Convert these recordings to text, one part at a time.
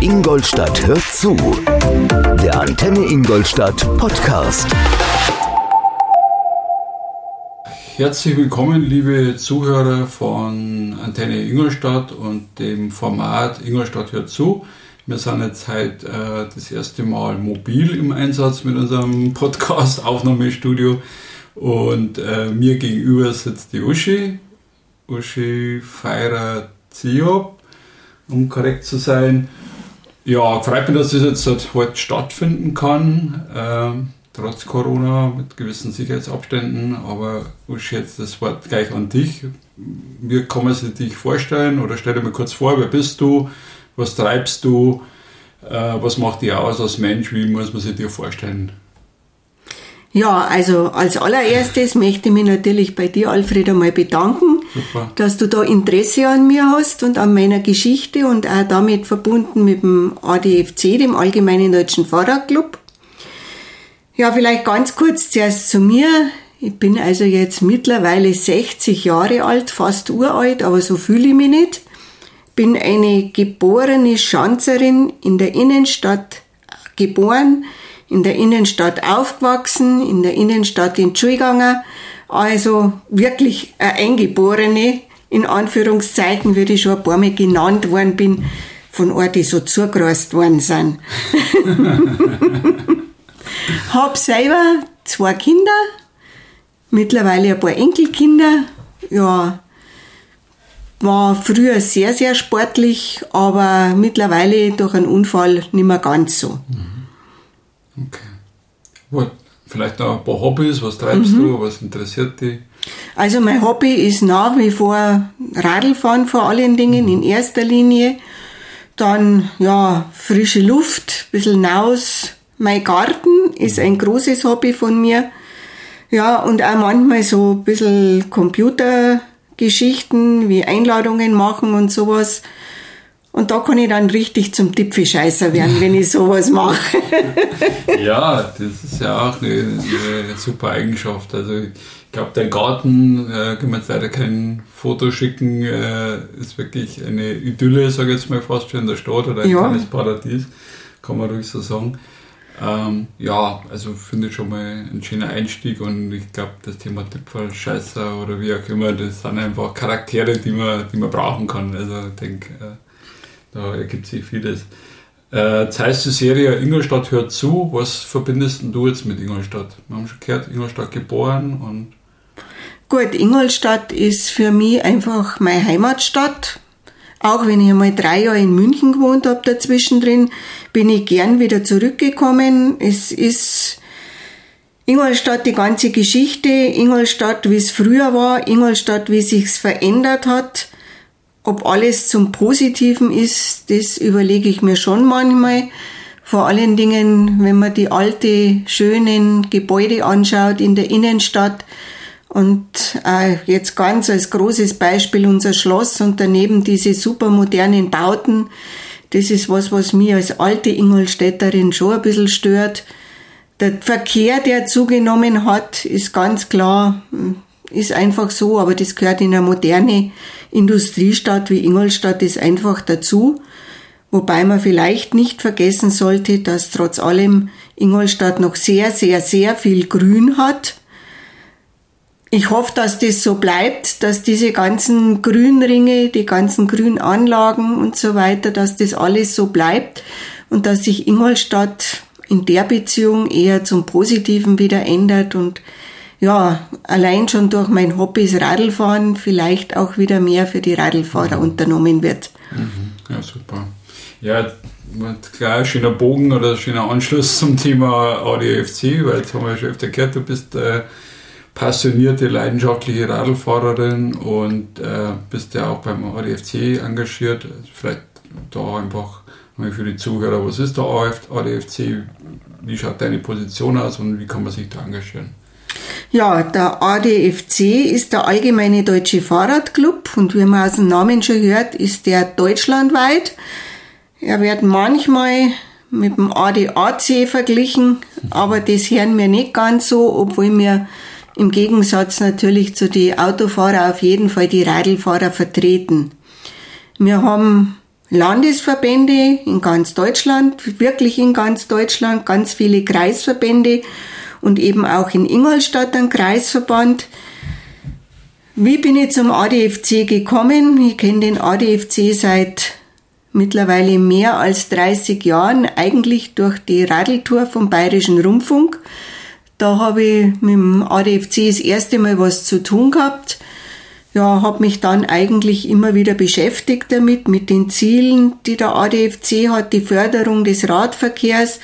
Ingolstadt hört zu. Der Antenne Ingolstadt Podcast. Herzlich willkommen, liebe Zuhörer von Antenne Ingolstadt und dem Format Ingolstadt hört zu. Wir sind jetzt heute äh, das erste Mal mobil im Einsatz mit unserem Podcast-Aufnahmestudio. Und äh, mir gegenüber sitzt die Uschi, Uschi Feirer Ziob, um korrekt zu sein. Ja, freut mich, dass das jetzt halt heute stattfinden kann, äh, trotz Corona mit gewissen Sicherheitsabständen. Aber Uschi, jetzt das Wort gleich an dich. Wie kann man sich dich vorstellen? Oder stell dir mal kurz vor, wer bist du? Was treibst du? Äh, was macht dich aus als Mensch? Wie muss man sich dir vorstellen? Ja, also als allererstes möchte ich mich natürlich bei dir, Alfred, einmal bedanken, Super. dass du da Interesse an mir hast und an meiner Geschichte und auch damit verbunden mit dem ADFC, dem Allgemeinen Deutschen Fahrradclub. Ja, vielleicht ganz kurz zuerst zu mir. Ich bin also jetzt mittlerweile 60 Jahre alt, fast uralt, aber so fühle ich mich nicht. Bin eine geborene Schanzerin in der Innenstadt geboren, in der Innenstadt aufgewachsen, in der Innenstadt in gegangen. Also wirklich eine Eingeborene, in Anführungszeichen, wie ich schon ein paar Mal genannt worden bin, von Orten, die so zugereist worden sind. Hab selber zwei Kinder, mittlerweile ein paar Enkelkinder. Ja, war früher sehr, sehr sportlich, aber mittlerweile durch einen Unfall nicht mehr ganz so. Okay. Gut. Vielleicht noch ein paar Hobbys, was treibst Mhm. du, was interessiert dich? Also mein Hobby ist nach wie vor Radlfahren vor allen Dingen in erster Linie. Dann ja frische Luft, ein bisschen naus. Mein Garten ist ein großes Hobby von mir. Ja, und auch manchmal so ein bisschen Computergeschichten wie Einladungen machen und sowas. Und da kann ich dann richtig zum Tippfischeißer werden, wenn ich sowas mache. Ja, das ist ja auch eine, eine super Eigenschaft. Also ich glaube, dein Garten, äh, kann man jetzt leider kein Foto schicken, äh, ist wirklich eine Idylle, sage ich jetzt mal fast schon in der Stadt oder ein Ja. kleines Paradies, kann man ruhig so sagen. Ähm, ja, also finde ich schon mal ein schöner Einstieg und ich glaube, das Thema Tippfall, Scheißer oder wie auch immer, das sind einfach Charaktere, die man, die man brauchen kann. Also ich denke, äh, da ergibt sich vieles. Äh, heißt die Serie Ingolstadt hört zu. Was verbindest du jetzt mit Ingolstadt? Wir haben schon gehört, Ingolstadt geboren und Gut, Ingolstadt ist für mich einfach meine Heimatstadt. Auch wenn ich einmal drei Jahre in München gewohnt habe dazwischen drin, bin ich gern wieder zurückgekommen. Es ist Ingolstadt die ganze Geschichte, Ingolstadt wie es früher war, Ingolstadt wie sich's verändert hat. Ob alles zum Positiven ist, das überlege ich mir schon manchmal. Vor allen Dingen, wenn man die alte, schönen Gebäude anschaut in der Innenstadt, und äh, jetzt ganz als großes Beispiel unser Schloss und daneben diese super modernen Bauten. Das ist was, was mir als alte Ingolstädterin schon ein bisschen stört. Der Verkehr, der zugenommen hat, ist ganz klar, ist einfach so, aber das gehört in eine moderne Industriestadt wie Ingolstadt ist einfach dazu. Wobei man vielleicht nicht vergessen sollte, dass trotz allem Ingolstadt noch sehr, sehr, sehr viel Grün hat. Ich hoffe, dass das so bleibt, dass diese ganzen Grünringe, die ganzen Grünanlagen und so weiter, dass das alles so bleibt und dass sich Ingolstadt in der Beziehung eher zum Positiven wieder ändert und ja, allein schon durch mein Hobbys Radlfahren vielleicht auch wieder mehr für die Radlfahrer unternommen wird. ja, super. Ja, klar, schöner Bogen oder schöner Anschluss zum Thema ADFC, weil jetzt haben wir ja schon öfter gehört, du bist äh, passionierte, leidenschaftliche Radlfahrerin und äh, bist ja auch beim ADFC engagiert. Vielleicht da einfach mal für die Zuhörer, was ist der ADFC, wie schaut deine Position aus und wie kann man sich da engagieren? Ja, der ADFC ist der Allgemeine Deutsche Fahrradclub und wie man aus dem Namen schon hört, ist der deutschlandweit. Er wird manchmal mit dem ADAC verglichen, aber das hören wir nicht ganz so, obwohl wir im Gegensatz natürlich zu den Autofahrern auf jeden Fall die Radlfahrer vertreten. Wir haben Landesverbände in ganz Deutschland, wirklich in ganz Deutschland, ganz viele Kreisverbände und eben auch in Ingolstadt ein Kreisverband. Wie bin ich zum ADFC gekommen? Ich kenne den ADFC seit mittlerweile mehr als 30 Jahren, eigentlich durch die Radeltour vom Bayerischen Rundfunk. Da habe ich mit dem ADFC das erste Mal was zu tun gehabt. Ja, habe mich dann eigentlich immer wieder beschäftigt damit, mit den Zielen, die der ADFC hat, die Förderung des Radverkehrs,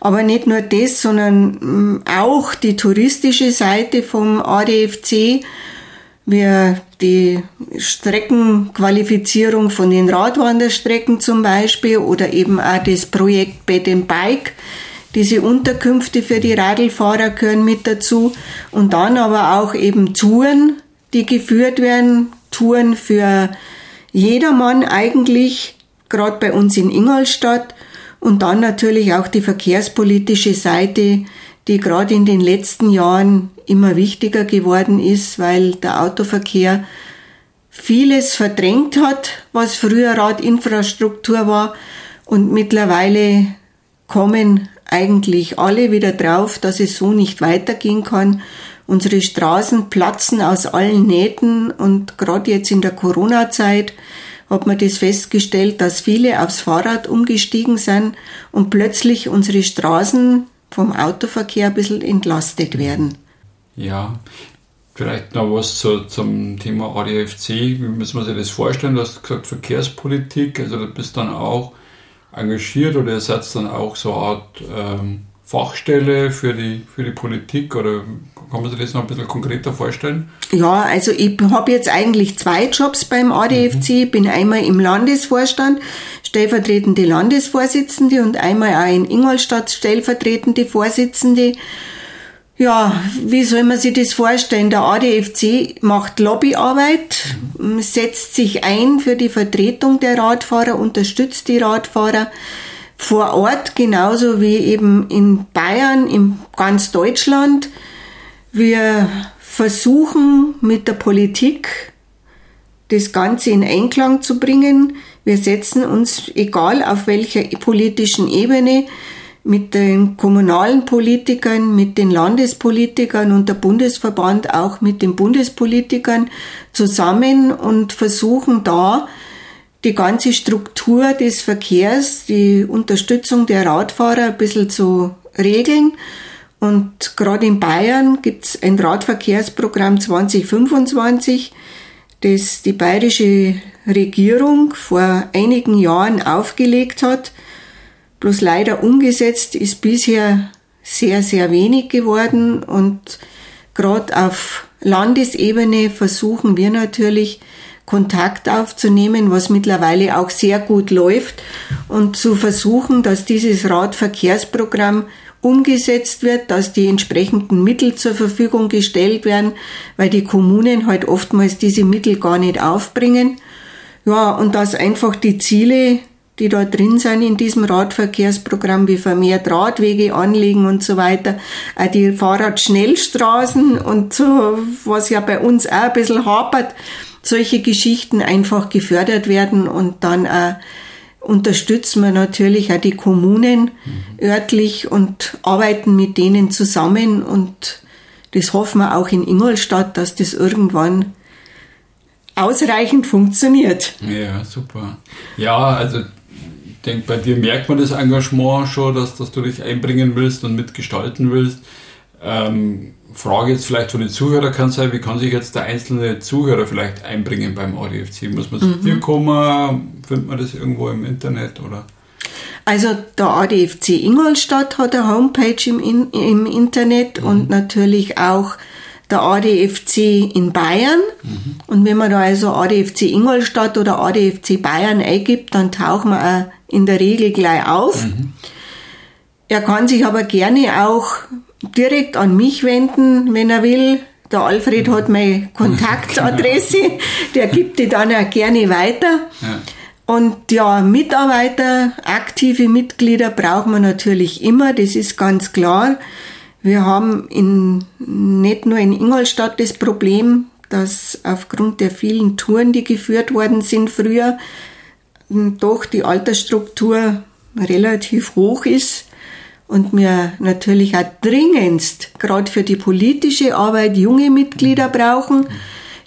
aber nicht nur das, sondern mm, auch die touristische Seite vom ADFC wir die Streckenqualifizierung von den Radwanderstrecken zum Beispiel oder eben auch das Projekt Bed and Bike. Diese Unterkünfte für die Radlfahrer gehören mit dazu. Und dann aber auch eben Touren, die geführt werden. Touren für jedermann eigentlich, gerade bei uns in Ingolstadt. Und dann natürlich auch die verkehrspolitische Seite, die gerade in den letzten Jahren immer wichtiger geworden ist, weil der Autoverkehr vieles verdrängt hat, was früher Radinfrastruktur war. Und mittlerweile kommen eigentlich alle wieder drauf, dass es so nicht weitergehen kann. Unsere Straßen platzen aus allen Nähten und gerade jetzt in der Corona-Zeit hat man das festgestellt, dass viele aufs Fahrrad umgestiegen sind und plötzlich unsere Straßen vom Autoverkehr ein bisschen entlastet werden. Ja, vielleicht noch was zu, zum Thema ADFC. Wie müssen wir sich das vorstellen? Du hast gesagt Verkehrspolitik, also du bist dann auch engagiert oder ihr seid dann auch so eine Art ähm, Fachstelle für die, für die Politik oder kann man sich das noch ein bisschen konkreter vorstellen? Ja, also ich habe jetzt eigentlich zwei Jobs beim ADFC. Mhm. Bin einmal im Landesvorstand, stellvertretende Landesvorsitzende und einmal auch in Ingolstadt stellvertretende Vorsitzende. Ja, wie soll man sich das vorstellen? Der ADFC macht Lobbyarbeit, setzt sich ein für die Vertretung der Radfahrer, unterstützt die Radfahrer vor Ort, genauso wie eben in Bayern, in ganz Deutschland. Wir versuchen mit der Politik das Ganze in Einklang zu bringen. Wir setzen uns, egal auf welcher politischen Ebene, mit den kommunalen Politikern, mit den Landespolitikern und der Bundesverband auch mit den Bundespolitikern zusammen und versuchen da die ganze Struktur des Verkehrs, die Unterstützung der Radfahrer ein bisschen zu regeln. Und gerade in Bayern gibt es ein Radverkehrsprogramm 2025, das die bayerische Regierung vor einigen Jahren aufgelegt hat. Bloß leider umgesetzt ist bisher sehr, sehr wenig geworden. Und gerade auf Landesebene versuchen wir natürlich Kontakt aufzunehmen, was mittlerweile auch sehr gut läuft. Und zu versuchen, dass dieses Radverkehrsprogramm umgesetzt wird, dass die entsprechenden Mittel zur Verfügung gestellt werden, weil die Kommunen halt oftmals diese Mittel gar nicht aufbringen. Ja, und dass einfach die Ziele die da drin sind in diesem Radverkehrsprogramm, wie vermehrt Radwege anlegen und so weiter, auch die Fahrradschnellstraßen und so, was ja bei uns auch ein bisschen hapert, solche Geschichten einfach gefördert werden und dann auch unterstützen wir natürlich auch die Kommunen örtlich und arbeiten mit denen zusammen und das hoffen wir auch in Ingolstadt, dass das irgendwann ausreichend funktioniert. Ja, super. Ja, also denke, bei dir merkt man das Engagement schon, dass, dass du dich einbringen willst und mitgestalten willst. Ähm, Frage jetzt vielleicht von den Zuhörern kann sein, wie kann sich jetzt der einzelne Zuhörer vielleicht einbringen beim ADFC? Muss man zu mhm. dir kommen? Findet man das irgendwo im Internet oder? Also der ADFC Ingolstadt hat eine Homepage im, in, im Internet mhm. und natürlich auch der ADFC in Bayern. Mhm. Und wenn man da also ADFC Ingolstadt oder ADFC Bayern eingibt, dann tauchen wir in der Regel gleich auf. Mhm. Er kann sich aber gerne auch direkt an mich wenden, wenn er will. Der Alfred hat meine Kontaktadresse, der gibt die dann auch gerne weiter. Ja. Und ja, Mitarbeiter, aktive Mitglieder brauchen wir natürlich immer, das ist ganz klar. Wir haben in, nicht nur in Ingolstadt das Problem, dass aufgrund der vielen Touren, die geführt worden sind früher, doch die Altersstruktur relativ hoch ist und wir natürlich auch dringendst, gerade für die politische Arbeit, junge Mitglieder brauchen,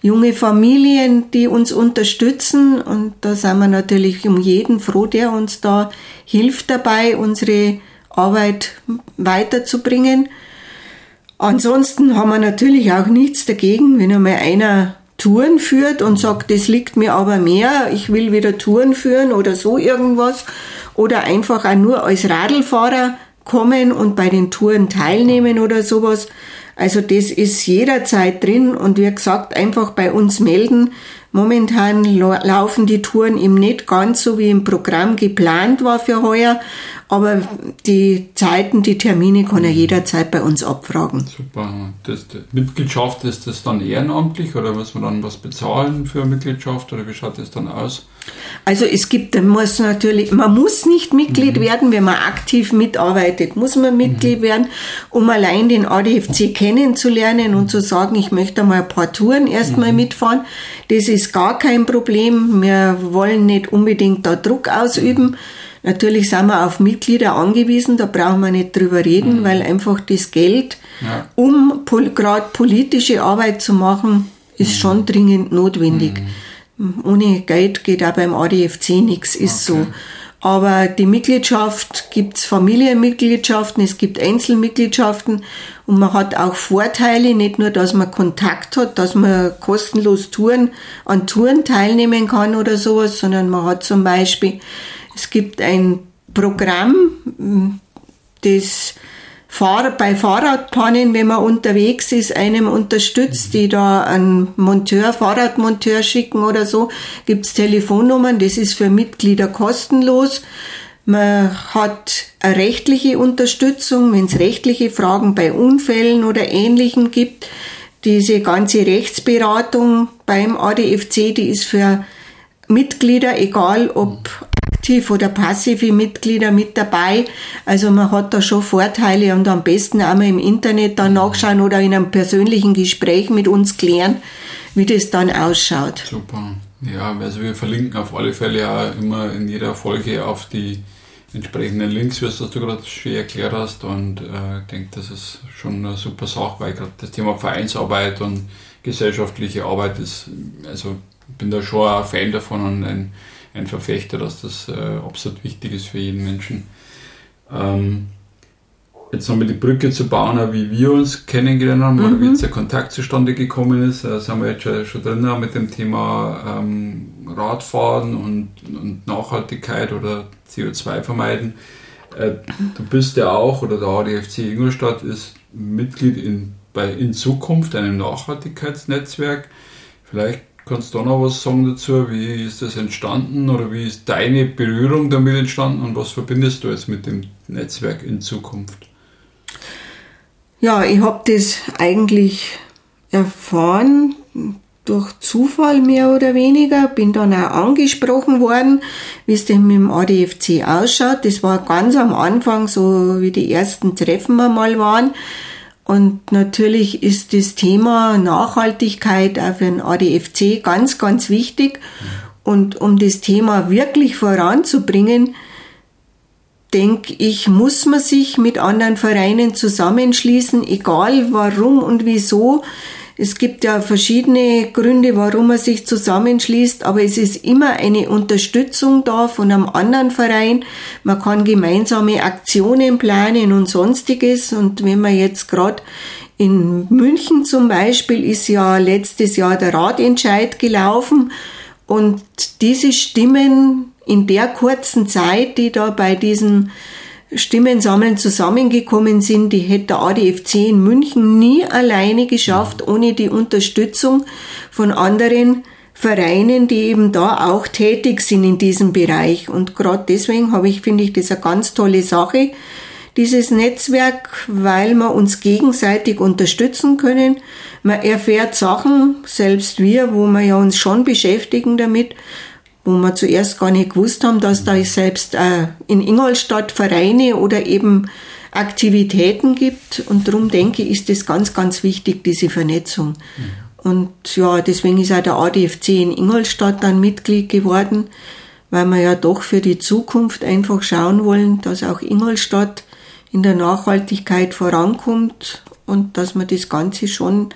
junge Familien, die uns unterstützen. Und da sind wir natürlich um jeden froh, der uns da hilft dabei, unsere Arbeit weiterzubringen. Ansonsten haben wir natürlich auch nichts dagegen, wenn einmal einer Touren führt und sagt, das liegt mir aber mehr, ich will wieder Touren führen oder so irgendwas. Oder einfach auch nur als Radlfahrer kommen und bei den Touren teilnehmen oder sowas. Also das ist jederzeit drin und wie gesagt, einfach bei uns melden. Momentan laufen die Touren eben nicht ganz so wie im Programm geplant war für heuer, aber die Zeiten, die Termine kann er mhm. jederzeit bei uns abfragen. Super. Das, die Mitgliedschaft, ist das dann ehrenamtlich oder muss man dann was bezahlen für eine Mitgliedschaft oder wie schaut das dann aus? Also es gibt, man muss natürlich, man muss nicht Mitglied mhm. werden, wenn man aktiv mitarbeitet, muss man Mitglied mhm. werden, um allein den ADFC kennenzulernen und zu sagen, ich möchte mal ein paar Touren erstmal mhm. mitfahren. Das ist gar kein Problem. Wir wollen nicht unbedingt da Druck ausüben. Natürlich sind wir auf Mitglieder angewiesen, da brauchen wir nicht drüber reden, mhm. weil einfach das Geld, ja. um pol gerade politische Arbeit zu machen, ist mhm. schon dringend notwendig. Mhm. Ohne Geld geht auch beim ADFC nichts, ist okay. so. Aber die Mitgliedschaft gibt's Familienmitgliedschaften, es gibt Einzelmitgliedschaften und man hat auch Vorteile, nicht nur, dass man Kontakt hat, dass man kostenlos Touren an Touren teilnehmen kann oder sowas, sondern man hat zum Beispiel es gibt ein Programm, das bei Fahrradpannen, wenn man unterwegs ist, einem unterstützt, die da einen Monteur, Fahrradmonteur schicken oder so, gibt's Telefonnummern, das ist für Mitglieder kostenlos. Man hat eine rechtliche Unterstützung, wenn es rechtliche Fragen bei Unfällen oder Ähnlichem gibt. Diese ganze Rechtsberatung beim ADFC, die ist für Mitglieder, egal ob aktiv oder passive Mitglieder mit dabei. Also man hat da schon Vorteile und am besten auch mal im Internet dann nachschauen oder in einem persönlichen Gespräch mit uns klären, wie das dann ausschaut. Super. Ja, also wir verlinken auf alle Fälle auch immer in jeder Folge auf die entsprechenden Links, wie du gerade schön erklärt hast. Und äh, ich denke, das ist schon eine super Sache, weil gerade das Thema Vereinsarbeit und gesellschaftliche Arbeit ist, also ich bin da schon ein Fan davon und ein ein Verfechter, dass das äh, absolut wichtig ist für jeden Menschen. Ähm, jetzt nochmal die Brücke zu bauen, wie wir uns kennengelernt haben mhm. oder wie jetzt der Kontakt zustande gekommen ist. Da sind wir jetzt schon, schon drin mit dem Thema ähm, Radfahren und, und, Nachhaltigkeit oder CO2 vermeiden. Äh, du bist ja auch, oder der ADFC Ingolstadt ist Mitglied in, bei In Zukunft, einem Nachhaltigkeitsnetzwerk. Vielleicht Kannst du noch was sagen dazu? Wie ist das entstanden oder wie ist deine Berührung damit entstanden und was verbindest du jetzt mit dem Netzwerk in Zukunft? Ja, ich habe das eigentlich erfahren durch Zufall mehr oder weniger, bin dann auch angesprochen worden, wie es denn mit dem ADFC ausschaut. Das war ganz am Anfang, so wie die ersten Treffen mal waren. Und natürlich ist das Thema Nachhaltigkeit auch für den ADFC ganz, ganz wichtig. Und um das Thema wirklich voranzubringen, denke ich, muss man sich mit anderen Vereinen zusammenschließen, egal warum und wieso. Es gibt ja verschiedene Gründe, warum man sich zusammenschließt, aber es ist immer eine Unterstützung da von einem anderen Verein. Man kann gemeinsame Aktionen planen und sonstiges. Und wenn man jetzt gerade in München zum Beispiel ist ja letztes Jahr der Ratentscheid gelaufen und diese Stimmen in der kurzen Zeit, die da bei diesen Stimmensammeln zusammengekommen sind, die hätte der ADFC in München nie alleine geschafft, ohne die Unterstützung von anderen Vereinen, die eben da auch tätig sind in diesem Bereich. Und gerade deswegen habe ich, finde ich, das eine ganz tolle Sache, dieses Netzwerk, weil wir uns gegenseitig unterstützen können. Man erfährt Sachen, selbst wir, wo wir ja uns schon beschäftigen damit, wo wir zuerst gar nicht gewusst haben, dass da selbst äh, in Ingolstadt Vereine oder eben Aktivitäten gibt. Und darum denke ich, ist das ganz, ganz wichtig, diese Vernetzung. Mhm. Und ja, deswegen ist auch der ADFC in Ingolstadt dann Mitglied geworden, weil wir ja doch für die Zukunft einfach schauen wollen, dass auch Ingolstadt in der Nachhaltigkeit vorankommt und dass wir das Ganze schon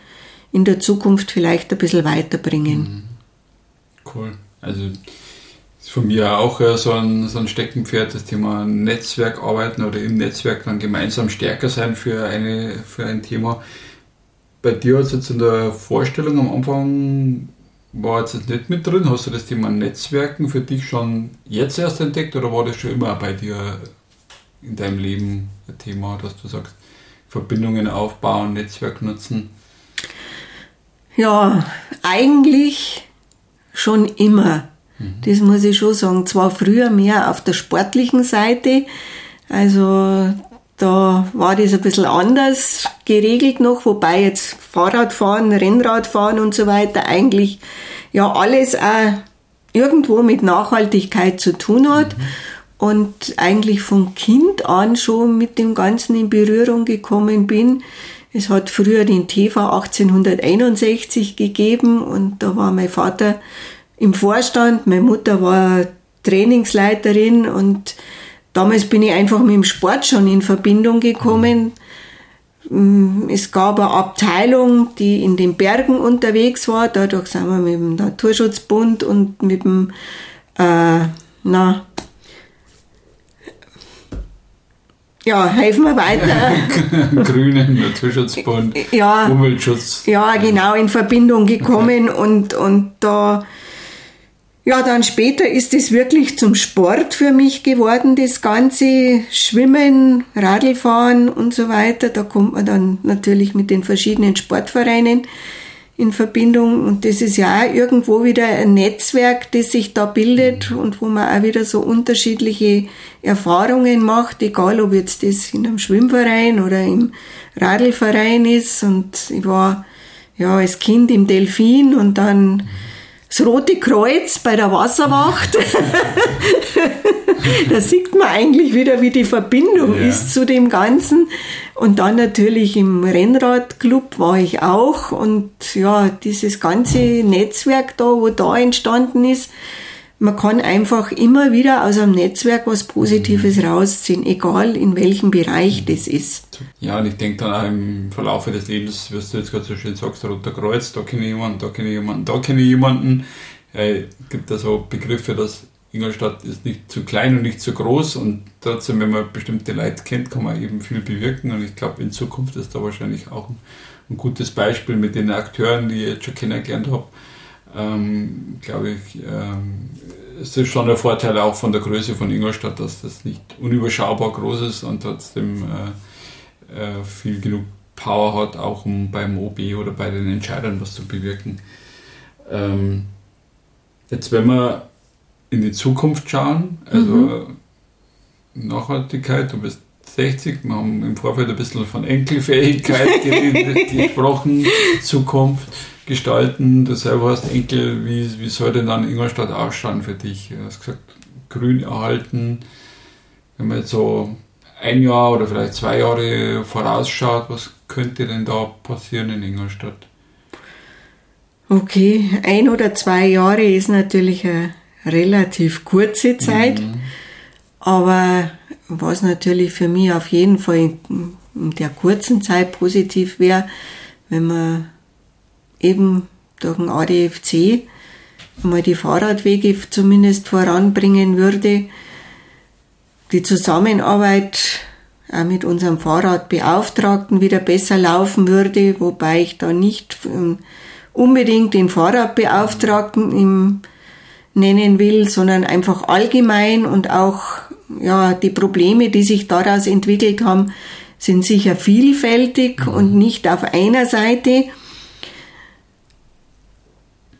in der Zukunft vielleicht ein bisschen weiterbringen. Mhm. Cool. Also ist von mir auch so ein, so ein Steckenpferd, das Thema Netzwerk arbeiten oder im Netzwerk dann gemeinsam stärker sein für, eine, für ein Thema. Bei dir hat es jetzt in der Vorstellung am Anfang war jetzt nicht mit drin. Hast du das Thema Netzwerken für dich schon jetzt erst entdeckt oder war das schon immer bei dir in deinem Leben ein Thema, dass du sagst, Verbindungen aufbauen, Netzwerk nutzen? Ja, eigentlich schon immer. Mhm. Das muss ich schon sagen. Zwar früher mehr auf der sportlichen Seite, also da war das ein bisschen anders geregelt noch, wobei jetzt Fahrradfahren, Rennradfahren und so weiter eigentlich ja alles auch irgendwo mit Nachhaltigkeit zu tun hat. Mhm. Und eigentlich von Kind an schon mit dem Ganzen in Berührung gekommen bin. Es hat früher den TV 1861 gegeben und da war mein Vater im Vorstand, meine Mutter war Trainingsleiterin und damals bin ich einfach mit dem Sport schon in Verbindung gekommen. Mm, es gab eine Abteilung, die in den Bergen unterwegs war. Dadurch sind wir mit dem Naturschutzbund und mit dem, äh, na, ja, helfen wir weiter. Grünen Naturschutzbund, ja, Umweltschutz. Ja, genau, in Verbindung gekommen okay. und, und da ja, dann später ist es wirklich zum Sport für mich geworden, das ganze Schwimmen, Radlfahren und so weiter. Da kommt man dann natürlich mit den verschiedenen Sportvereinen in Verbindung. Und das ist ja auch irgendwo wieder ein Netzwerk, das sich da bildet und wo man auch wieder so unterschiedliche Erfahrungen macht, egal ob jetzt das in einem Schwimmverein oder im Radlverein ist. Und ich war ja als Kind im Delfin und dann das Rote Kreuz bei der Wasserwacht. da sieht man eigentlich wieder, wie die Verbindung ja. ist zu dem Ganzen. Und dann natürlich im Rennradclub war ich auch. Und ja, dieses ganze Netzwerk da, wo da entstanden ist, man kann einfach immer wieder aus einem Netzwerk was Positives mhm. rausziehen, egal in welchem Bereich das ist. Ja, und ich denke dann auch im Verlauf des Lebens, wirst du jetzt gerade so schön sagst, Roter Kreuz, da kenne ich jemanden, da kenne ich jemanden, da kenne ich jemanden. Es gibt da so Begriffe, dass Ingolstadt ist nicht zu klein und nicht zu groß und trotzdem, wenn man bestimmte Leute kennt, kann man eben viel bewirken und ich glaube, in Zukunft ist da wahrscheinlich auch ein, ein gutes Beispiel mit den Akteuren, die ich jetzt schon kennengelernt habe ähm, glaube ich, ähm, es ist schon der Vorteil auch von der Größe von Ingolstadt, dass das nicht unüberschaubar groß ist und trotzdem äh, äh, viel genug Power hat, auch um beim OB oder bei den Entscheidern was zu bewirken. Ähm, jetzt, wenn wir in die Zukunft schauen, also mhm. Nachhaltigkeit, du bist 60, wir haben im Vorfeld ein bisschen von Enkelfähigkeit gesprochen, Zukunft gestalten. Du selber hast Enkel, wie, wie soll denn dann Ingolstadt ausschauen für dich? Du hast gesagt, grün erhalten. Wenn man jetzt so ein Jahr oder vielleicht zwei Jahre vorausschaut, was könnte denn da passieren in Ingolstadt? Okay, ein oder zwei Jahre ist natürlich eine relativ kurze Zeit, mhm. aber was natürlich für mich auf jeden Fall in der kurzen Zeit positiv wäre, wenn man eben durch den ADFC einmal die Fahrradwege zumindest voranbringen würde. Die Zusammenarbeit auch mit unserem Fahrradbeauftragten wieder besser laufen würde, wobei ich da nicht ähm, unbedingt den Fahrradbeauftragten im nennen will, sondern einfach allgemein und auch ja, die Probleme, die sich daraus entwickelt haben, sind sicher vielfältig und nicht auf einer Seite.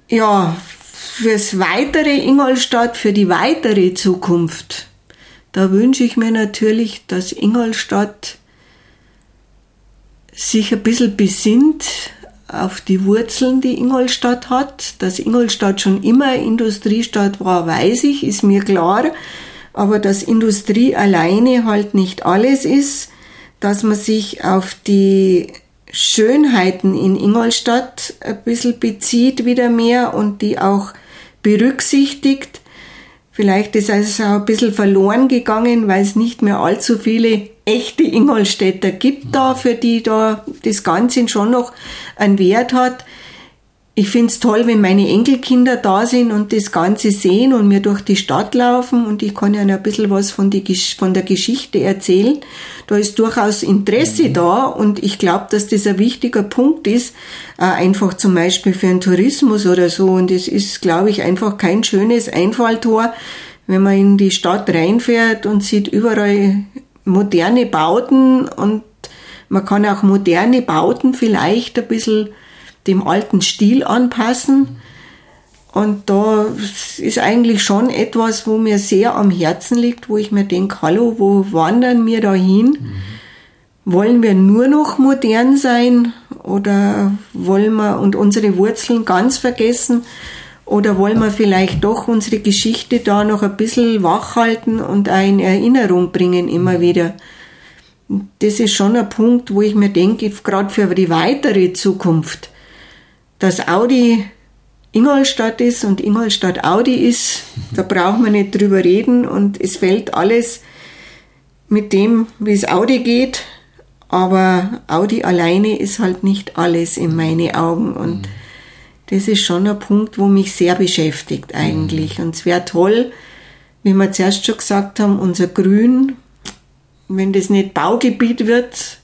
Ja, fürs weitere Ingolstadt, für die weitere Zukunft, da wünsche ich mir natürlich, dass Ingolstadt sich ein bisschen besinnt auf die Wurzeln, die Ingolstadt hat. Dass Ingolstadt schon immer Industriestadt war, weiß ich, ist mir klar. Aber dass Industrie alleine halt nicht alles ist, dass man sich auf die Schönheiten in Ingolstadt ein bisschen bezieht wieder mehr und die auch berücksichtigt. Vielleicht ist es auch ein bisschen verloren gegangen, weil es nicht mehr allzu viele echte Ingolstädter gibt da, für die da das Ganze schon noch einen Wert hat. Ich find's toll, wenn meine Enkelkinder da sind und das Ganze sehen und mir durch die Stadt laufen und ich kann ja ein bisschen was von, die, von der Geschichte erzählen. Da ist durchaus Interesse mhm. da und ich glaube, dass das ein wichtiger Punkt ist, äh, einfach zum Beispiel für den Tourismus oder so. Und es ist, glaube ich, einfach kein schönes Einfalltor, wenn man in die Stadt reinfährt und sieht überall moderne Bauten und man kann auch moderne Bauten vielleicht ein bisschen dem alten Stil anpassen. Und da ist eigentlich schon etwas, wo mir sehr am Herzen liegt, wo ich mir denke, hallo, wo wandern wir da hin? Mhm. Wollen wir nur noch modern sein oder wollen wir und unsere Wurzeln ganz vergessen? Oder wollen wir vielleicht doch unsere Geschichte da noch ein bisschen wachhalten und in Erinnerung bringen immer wieder? Das ist schon ein Punkt, wo ich mir denke, gerade für die weitere Zukunft, dass Audi Ingolstadt ist und Ingolstadt Audi ist, da braucht man nicht drüber reden und es fällt alles mit dem, wie es Audi geht, aber Audi alleine ist halt nicht alles in meine Augen und mhm. das ist schon ein Punkt, wo mich sehr beschäftigt eigentlich mhm. und es wäre toll, wie wir zuerst schon gesagt haben, unser Grün, wenn das nicht Baugebiet wird,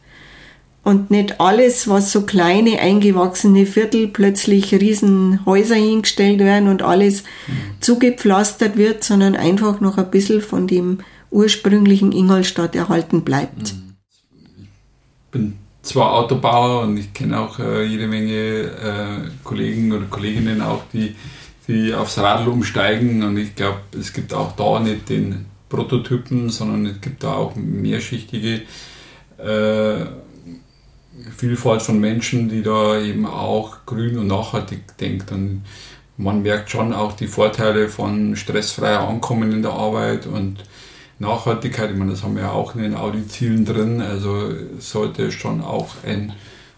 und nicht alles, was so kleine eingewachsene Viertel plötzlich Riesenhäuser hingestellt werden und alles mhm. zugepflastert wird, sondern einfach noch ein bisschen von dem ursprünglichen Ingolstadt erhalten bleibt. Mhm. Ich bin zwar Autobauer und ich kenne auch äh, jede Menge äh, Kollegen oder Kolleginnen auch, die, die aufs Radl umsteigen und ich glaube, es gibt auch da nicht den Prototypen, sondern es gibt da auch mehrschichtige äh, Vielfalt von Menschen, die da eben auch grün und nachhaltig denkt. Und man merkt schon auch die Vorteile von stressfreier Ankommen in der Arbeit und Nachhaltigkeit. Ich meine, das haben wir ja auch in den Audi-Zielen drin. Also sollte schon auch ein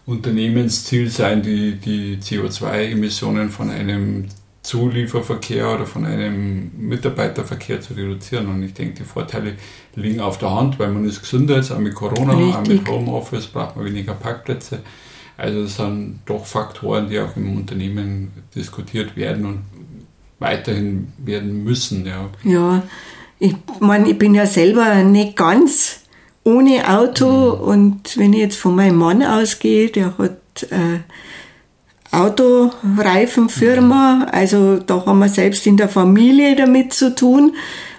Unternehmensziel sein, die, die CO2-Emissionen von einem Zulieferverkehr oder von einem Mitarbeiterverkehr zu reduzieren. Und ich denke, die Vorteile liegen auf der Hand, weil man ist gesünder jetzt, auch mit Corona, Richtig. auch mit Homeoffice braucht man weniger Parkplätze. Also das sind doch Faktoren, die auch im Unternehmen diskutiert werden und weiterhin werden müssen. Ja, ja ich meine, ich bin ja selber nicht ganz ohne Auto mhm. und wenn ich jetzt von meinem Mann ausgehe, der hat äh, Autoreifenfirma. Also da haben wir selbst in der Familie damit zu tun.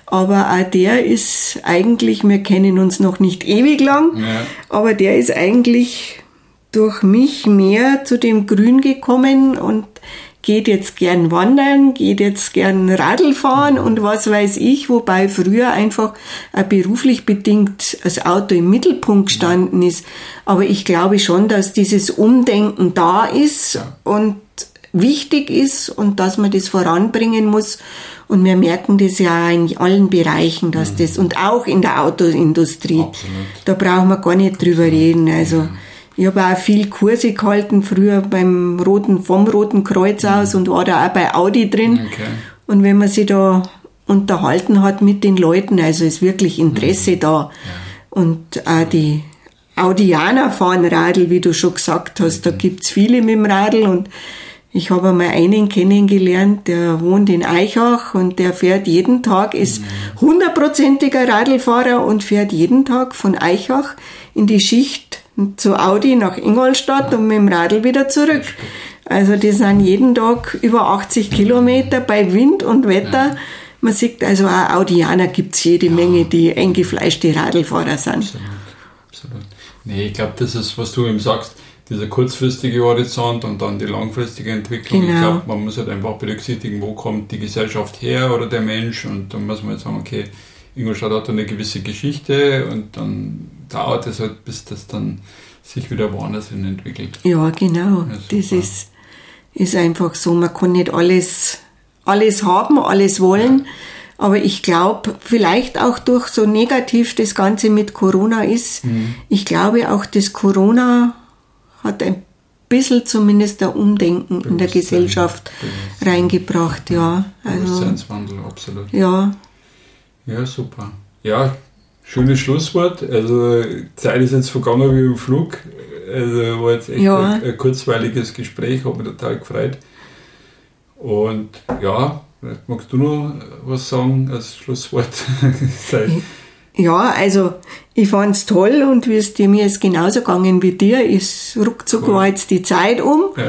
Aber auch der ist eigentlich, wir kennen uns noch nicht ewig lang, ja. aber der ist eigentlich durch mich mehr zu dem Grün gekommen und geht jetzt gern wandern, geht jetzt gern Radl fahren und was weiß ich, wobei früher einfach beruflich bedingt das Auto im Mittelpunkt gestanden ist. Aber ich glaube schon, dass dieses Umdenken da ist ja. und wichtig ist und dass man das voranbringen muss. Und wir merken das ja in allen Bereichen, dass mhm. das, und auch in der Autoindustrie, Absolut. da brauchen wir gar nicht drüber reden. Also, mhm. Ich habe auch viel Kurse gehalten, früher beim Roten, vom Roten Kreuz mhm. aus und war da auch bei Audi drin. Okay. Und wenn man sich da unterhalten hat mit den Leuten, also ist wirklich Interesse mhm. da. Ja. Und auch die Audianer fahren Radl, wie du schon gesagt hast, da mhm. gibt's viele mit dem Radl und ich habe einmal einen kennengelernt, der wohnt in Eichach und der fährt jeden Tag, ist mhm. hundertprozentiger Radlfahrer und fährt jeden Tag von Eichach in die Schicht zu Audi nach Ingolstadt und mit dem Radl wieder zurück. Also die sind jeden Tag über 80 Kilometer bei Wind und Wetter. Man sieht also auch Audianer gibt es jede Menge, die eingefleischte Radlfahrer sind. Absolut, absolut. Nee, ich glaube, das ist, was du eben sagst, dieser kurzfristige Horizont und dann die langfristige Entwicklung. Genau. Ich glaube, man muss halt einfach berücksichtigen, wo kommt die Gesellschaft her oder der Mensch und dann muss man jetzt sagen, okay, Ingolstadt hat eine gewisse Geschichte und dann dauert es halt, bis das dann sich wieder woanders hin entwickelt. Ja, genau. Ja, das ist, ist einfach so. Man kann nicht alles, alles haben, alles wollen. Ja. Aber ich glaube, vielleicht auch durch so negativ das Ganze mit Corona ist, mhm. ich glaube auch, dass Corona hat ein bisschen zumindest ein Umdenken in der Gesellschaft reingebracht, ja. Also, Bewusstseinswandel, absolut. ja, Ja, super. Ja, schönes Schlusswort. Also, Zeit ist jetzt vergangen wie im Flug. Also, war jetzt echt Ja. ein, ein kurzweiliges Gespräch, habe mich total gefreut. Und ja, vielleicht magst du noch was sagen als Schlusswort? Ja, also ich fand's toll und wie es dir mir ist genauso gegangen wie dir, ist ruckzuck war jetzt die Zeit um. Ja.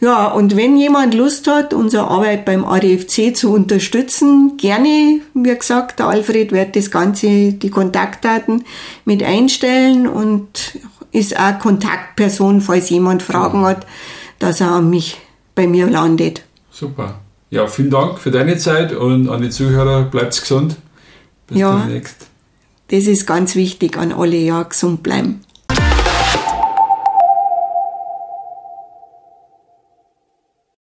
Ja, und wenn jemand Lust hat, unsere Arbeit beim ADFC zu unterstützen, gerne, wie gesagt, der Alfred wird das Ganze, die Kontaktdaten mit einstellen und ist auch Kontaktperson, falls jemand Fragen hat, dass er an mich bei mir landet. Super. Ja, vielen Dank für deine Zeit und an die Zuhörer, bleibt gesund. Bis Ja. demnächst. Das ist ganz wichtig an alle, ja, gesund bleiben.